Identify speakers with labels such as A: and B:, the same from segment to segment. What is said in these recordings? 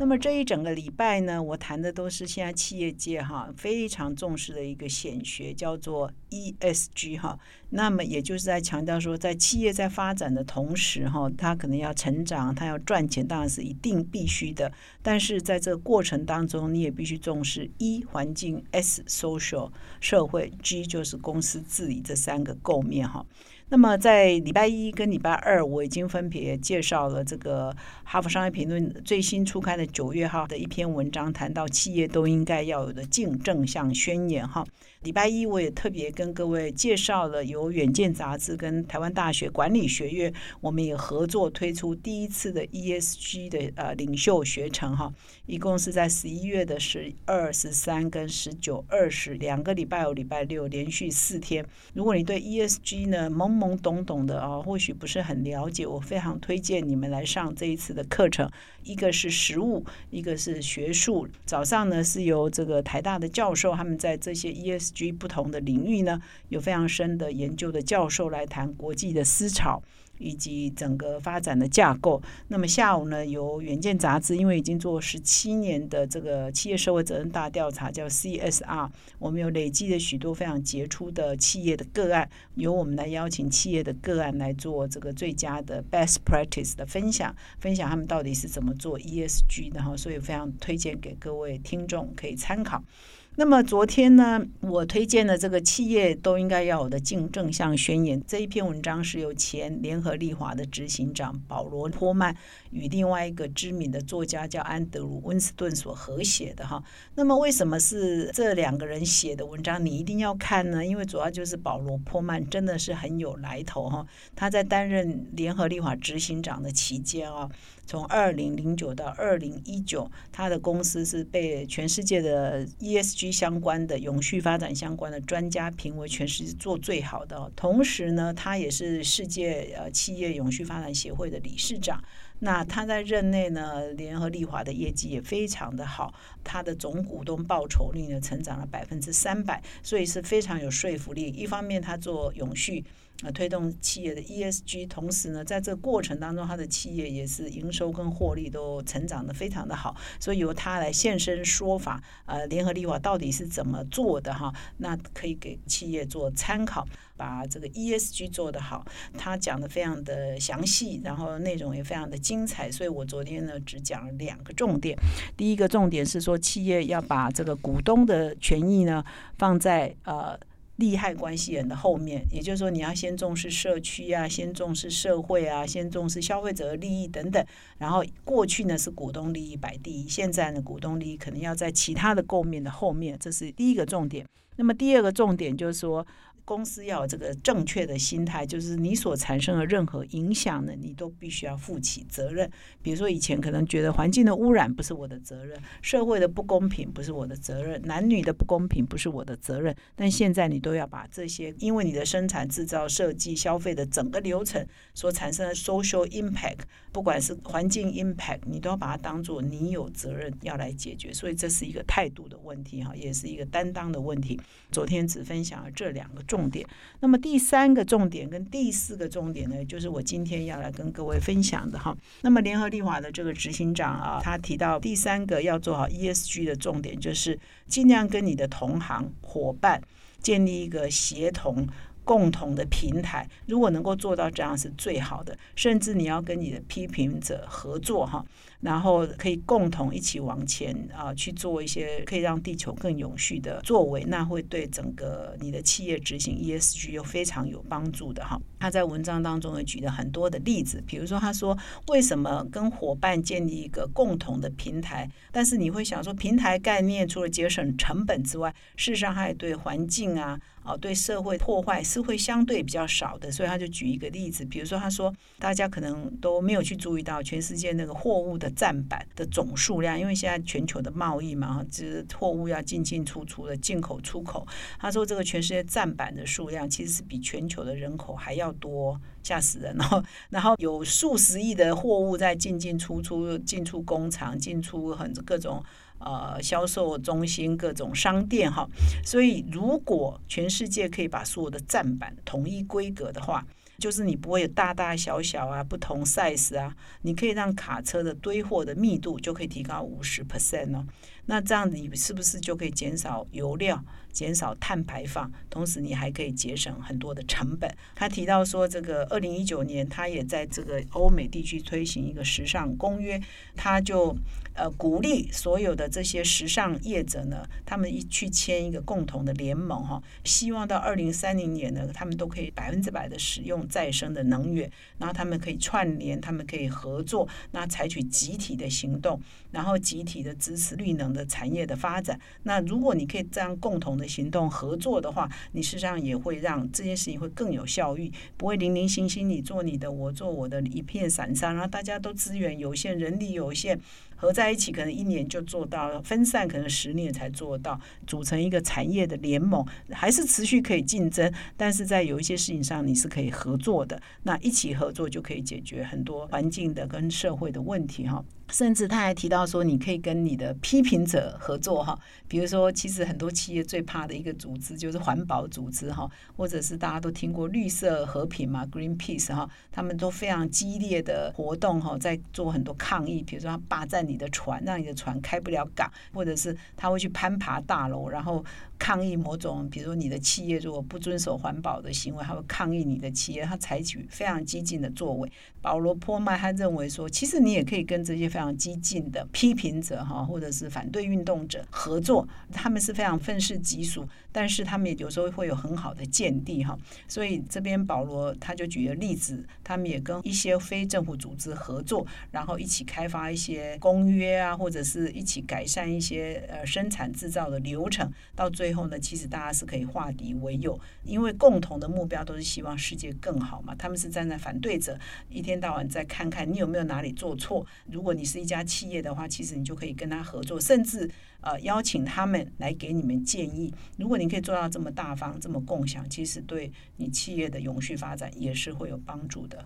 A: 那么这一整个礼拜呢，我谈的都是现在企业界哈非常重视的一个显学，叫做 ESG 哈。那么也就是在强调说，在企业在发展的同时哈，它可能要成长，它要赚钱，当然是一定必须的。但是在这个过程当中，你也必须重视一环境，S social 社会，G 就是公司治理这三个构面哈。那么在礼拜一跟礼拜二，我已经分别介绍了这个《哈佛商业评论》最新出刊的九月号的一篇文章，谈到企业都应该要有的净正向宣言哈。礼拜一我也特别跟各位介绍了由远见杂志跟台湾大学管理学院，我们也合作推出第一次的 ESG 的呃领袖学程哈，一共是在十一月的十二、十三跟十九、二十两个礼拜有礼拜六连续四天。如果你对 ESG 呢懵懵懵懂懂的啊，或许不是很了解，我非常推荐你们来上这一次的课程。一个是实物，一个是学术。早上呢是由这个台大的教授，他们在这些 ESG 不同的领域呢有非常深的研究的教授来谈国际的思潮。以及整个发展的架构。那么下午呢，由远见杂志，因为已经做十七年的这个企业社会责任大调查，叫 CSR，我们有累积了许多非常杰出的企业的个案，由我们来邀请企业的个案来做这个最佳的 best practice 的分享，分享他们到底是怎么做 ESG 的哈，所以非常推荐给各位听众可以参考。那么昨天呢，我推荐的这个企业都应该要有的净正向宣言这一篇文章是由前联合利华的执行长保罗托曼与另外一个知名的作家叫安德鲁温斯顿所合写的哈。那么为什么是这两个人写的文章？你一定要看呢？因为主要就是保罗托曼真的是很有来头哈。他在担任联合利华执行长的期间啊。从二零零九到二零一九，他的公司是被全世界的 ESG 相关的永续发展相关的专家评为全世界做最好的。同时呢，他也是世界呃企业永续发展协会的理事长。那他在任内呢，联合利华的业绩也非常的好，他的总股东报酬率呢成长了百分之三百，所以是非常有说服力。一方面，他做永续。呃，推动企业的 ESG，同时呢，在这个过程当中，他的企业也是营收跟获利都成长的非常的好，所以由他来现身说法，呃，联合利华到底是怎么做的哈？那可以给企业做参考，把这个 ESG 做得好，他讲的非常的详细，然后内容也非常的精彩，所以我昨天呢只讲了两个重点，第一个重点是说企业要把这个股东的权益呢放在呃。利害关系人的后面，也就是说，你要先重视社区啊，先重视社会啊，先重视消费者的利益等等。然后过去呢是股东利益摆第一，现在呢股东利益可能要在其他的构面的后面，这是第一个重点。那么第二个重点就是说。公司要有这个正确的心态，就是你所产生的任何影响呢，你都必须要负起责任。比如说以前可能觉得环境的污染不是我的责任，社会的不公平不是我的责任，男女的不公平不是我的责任，但现在你都要把这些，因为你的生产、制造、设计、消费的整个流程所产生的 social impact，不管是环境 impact，你都要把它当做你有责任要来解决。所以这是一个态度的问题哈，也是一个担当的问题。昨天只分享了这两个。重点，那么第三个重点跟第四个重点呢，就是我今天要来跟各位分享的哈。那么联合利华的这个执行长啊，他提到第三个要做好 ESG 的重点，就是尽量跟你的同行伙伴建立一个协同。共同的平台，如果能够做到这样是最好的。甚至你要跟你的批评者合作哈，然后可以共同一起往前啊去做一些可以让地球更永续的作为，那会对整个你的企业执行 ESG 又非常有帮助的哈。他在文章当中也举了很多的例子，比如说他说为什么跟伙伴建立一个共同的平台，但是你会想说平台概念除了节省成本之外，事实上还对环境啊。啊，对社会破坏是会相对比较少的。所以他就举一个例子，比如说他说，大家可能都没有去注意到全世界那个货物的站板的总数量，因为现在全球的贸易嘛，哈，就是货物要进进出出的，进口出口。他说这个全世界站板的数量其实是比全球的人口还要多。吓死人！哦，然后有数十亿的货物在进进出出，进出工厂，进出很各种呃销售中心、各种商店哈。所以，如果全世界可以把所有的站板统一规格的话，就是你不会有大大小小啊不同 size 啊，你可以让卡车的堆货的密度就可以提高五十 percent 哦。那这样你是不是就可以减少油料？减少碳排放，同时你还可以节省很多的成本。他提到说，这个二零一九年，他也在这个欧美地区推行一个时尚公约，他就呃鼓励所有的这些时尚业者呢，他们一去签一个共同的联盟哈，希望到二零三零年呢，他们都可以百分之百的使用再生的能源，然后他们可以串联，他们可以合作，那采取集体的行动，然后集体的支持绿能的产业的发展。那如果你可以这样共同的。行动合作的话，你事实上也会让这件事情会更有效率，不会零零星星你做你的，我做我的，一片散沙，然后大家都资源有限，人力有限。合在一起可能一年就做到，分散可能十年才做到，组成一个产业的联盟，还是持续可以竞争，但是在有一些事情上你是可以合作的，那一起合作就可以解决很多环境的跟社会的问题哈。甚至他还提到说，你可以跟你的批评者合作哈，比如说其实很多企业最怕的一个组织就是环保组织哈，或者是大家都听过绿色和平嘛，Greenpeace 哈，他们都非常激烈的活动哈，在做很多抗议，比如说霸占你。你的船让你的船开不了港，或者是他会去攀爬大楼，然后抗议某种，比如你的企业如果不遵守环保的行为，他会抗议你的企业，他采取非常激进的作为。保罗·坡麦他认为说，其实你也可以跟这些非常激进的批评者哈，或者是反对运动者合作，他们是非常愤世嫉俗，但是他们也有时候会有很好的见地哈。所以这边保罗他就举了例子，他们也跟一些非政府组织合作，然后一起开发一些约啊，或者是一起改善一些呃生产制造的流程，到最后呢，其实大家是可以化敌为友，因为共同的目标都是希望世界更好嘛。他们是站在反对者，一天到晚在看看你有没有哪里做错。如果你是一家企业的话，其实你就可以跟他合作，甚至呃邀请他们来给你们建议。如果你可以做到这么大方、这么共享，其实对你企业的永续发展也是会有帮助的。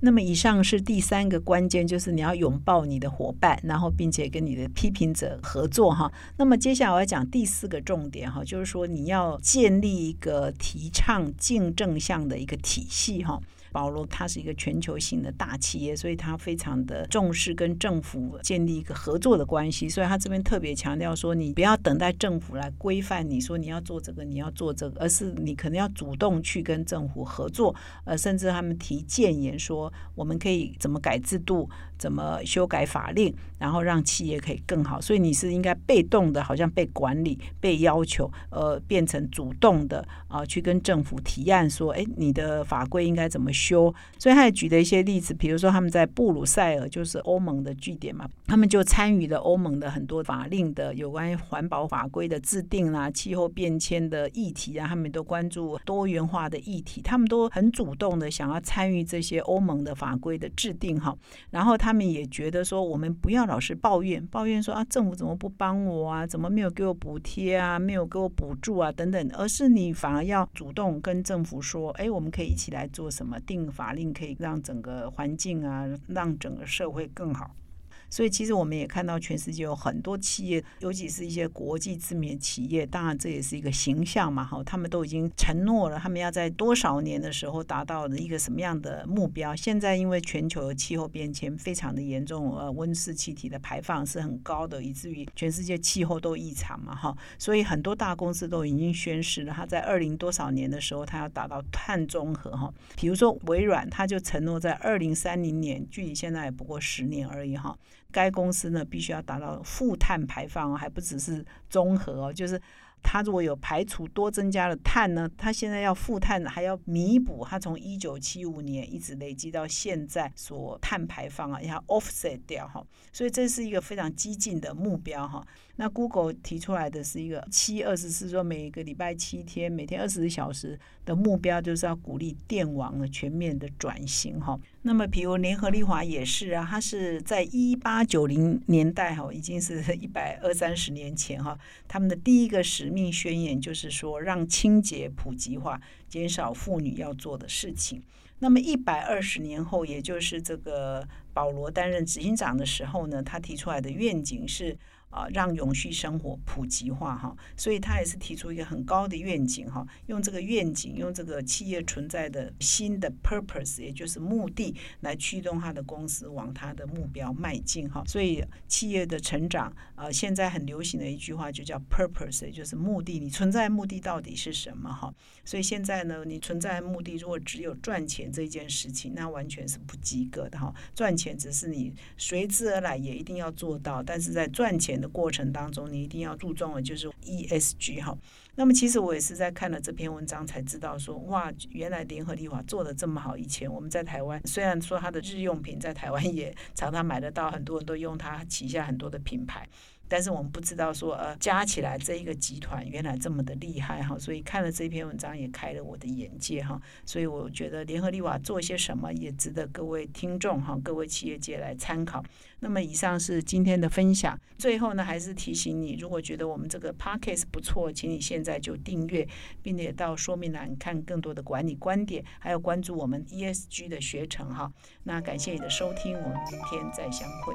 A: 那么以上是第三个关键，就是你要拥抱你的伙伴，然后并且跟你的批评者合作哈。那么接下来我要讲第四个重点哈，就是说你要建立一个提倡竞争向的一个体系哈。保罗他是一个全球性的大企业，所以他非常的重视跟政府建立一个合作的关系。所以他这边特别强调说，你不要等待政府来规范你说你要做这个，你要做这个，而是你可能要主动去跟政府合作。呃，甚至他们提建言说，我们可以怎么改制度，怎么修改法令，然后让企业可以更好。所以你是应该被动的，好像被管理、被要求，呃，变成主动的啊，去跟政府提案说，哎，你的法规应该怎么。修，所以他也举了一些例子，比如说他们在布鲁塞尔，就是欧盟的据点嘛，他们就参与了欧盟的很多法令的有关环保法规的制定啦、气候变迁的议题啊，他们都关注多元化的议题，他们都很主动的想要参与这些欧盟的法规的制定哈。然后他们也觉得说，我们不要老是抱怨，抱怨说啊，政府怎么不帮我啊，怎么没有给我补贴啊，没有给我补助啊等等，而是你反而要主动跟政府说，哎，我们可以一起来做什么定。法令可以让整个环境啊，让整个社会更好。所以，其实我们也看到，全世界有很多企业，尤其是一些国际知名企业，当然这也是一个形象嘛，哈，他们都已经承诺了，他们要在多少年的时候达到的一个什么样的目标。现在因为全球的气候变迁非常的严重，呃，温室气体的排放是很高的，以至于全世界气候都异常嘛，哈，所以很多大公司都已经宣誓了，他在二零多少年的时候，他要达到碳中和，哈，比如说微软，他就承诺在二零三零年，距离现在也不过十年而已，哈。该公司呢，必须要达到负碳排放哦，还不只是综合哦，就是它如果有排除多增加的碳呢，它现在要负碳，还要弥补它从一九七五年一直累积到现在所碳排放啊，要 offset 掉哈。所以这是一个非常激进的目标哈。那 Google 提出来的是一个七二十四，说每个礼拜七天，每天二十四小时的目标，就是要鼓励电网的全面的转型哈。那么，比如联合利华也是啊，它是在一八九零年代哈，已经是一百二三十年前哈，他们的第一个使命宣言就是说，让清洁普及化，减少妇女要做的事情。那么一百二十年后，也就是这个保罗担任执行长的时候呢，他提出来的愿景是。啊，让永续生活普及化哈，所以他也是提出一个很高的愿景哈，用这个愿景，用这个企业存在的新的 purpose，也就是目的，来驱动他的公司往他的目标迈进哈。所以企业的成长，呃，现在很流行的一句话就叫 purpose，也就是目的，你存在目的到底是什么哈？所以现在呢，你存在目的如果只有赚钱这件事情，那完全是不及格的哈。赚钱只是你随之而来，也一定要做到，但是在赚钱。的过程当中，你一定要注重的就是 ESG 哈。那么其实我也是在看了这篇文章才知道说，哇，原来联合利华做的这么好。以前我们在台湾，虽然说它的日用品在台湾也常常买得到，很多人都用它旗下很多的品牌。但是我们不知道说，呃，加起来这一个集团原来这么的厉害哈，所以看了这篇文章也开了我的眼界哈，所以我觉得联合利华做些什么也值得各位听众哈，各位企业界来参考。那么以上是今天的分享，最后呢还是提醒你，如果觉得我们这个 podcast 不错，请你现在就订阅，并且到说明栏看更多的管理观点，还有关注我们 ESG 的学程哈。那感谢你的收听，我们明天再相会。